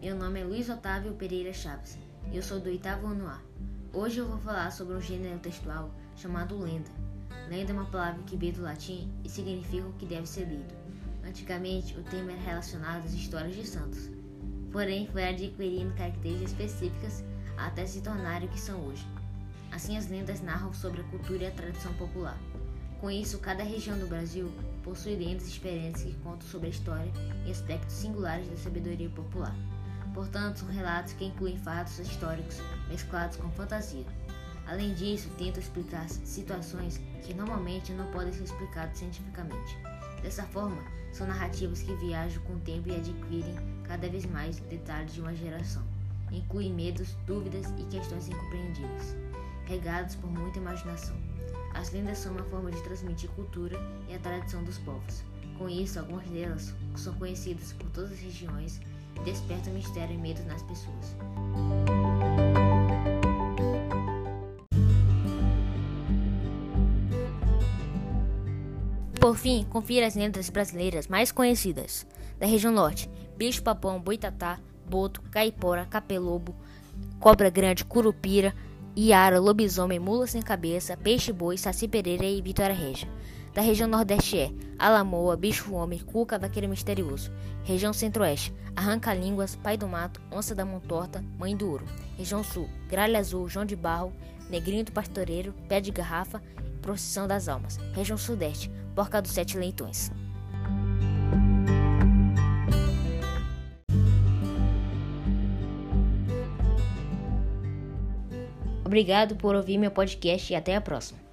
Meu nome é Luiz Otávio Pereira Chaves e eu sou do oitavo ano A. Hoje eu vou falar sobre um gênero textual chamado lenda. Lenda é uma palavra que veio do latim e significa o que deve ser lido. Antigamente, o tema era relacionado às histórias de santos, porém foi adquirindo características específicas até se tornarem o que são hoje. Assim, as lendas narram sobre a cultura e a tradição popular. Com isso, cada região do Brasil possui lendas diferentes que contam sobre a história e aspectos singulares da sabedoria popular. Portanto, são relatos que incluem fatos históricos mesclados com fantasia. Além disso, tentam explicar situações que normalmente não podem ser explicadas cientificamente. Dessa forma, são narrativas que viajam com o tempo e adquirem cada vez mais detalhes de uma geração. Incluem medos, dúvidas e questões incompreendidas, regados por muita imaginação. As lendas são uma forma de transmitir cultura e a tradição dos povos. Com isso, algumas delas são conhecidas por todas as regiões e despertam mistério e medo nas pessoas. Por fim, confira as lendas brasileiras mais conhecidas. Da região norte, bicho-papão, boitatá, boto, caipora, capelobo, cobra grande, curupira, Iara, lobisomem, mula sem cabeça, peixe-boi, saci pereira e vitória régia. Da região nordeste é Alamoa, bicho-homem, cuca, vaqueiro misterioso. Região centro-oeste, arranca-línguas, pai do mato, onça da mão torta, mãe do ouro. Região sul, gralha azul, João de barro, negrinho do pastoreiro, pé de garrafa, procissão das almas. Região sudeste, porca dos sete leitões. Obrigado por ouvir meu podcast e até a próxima.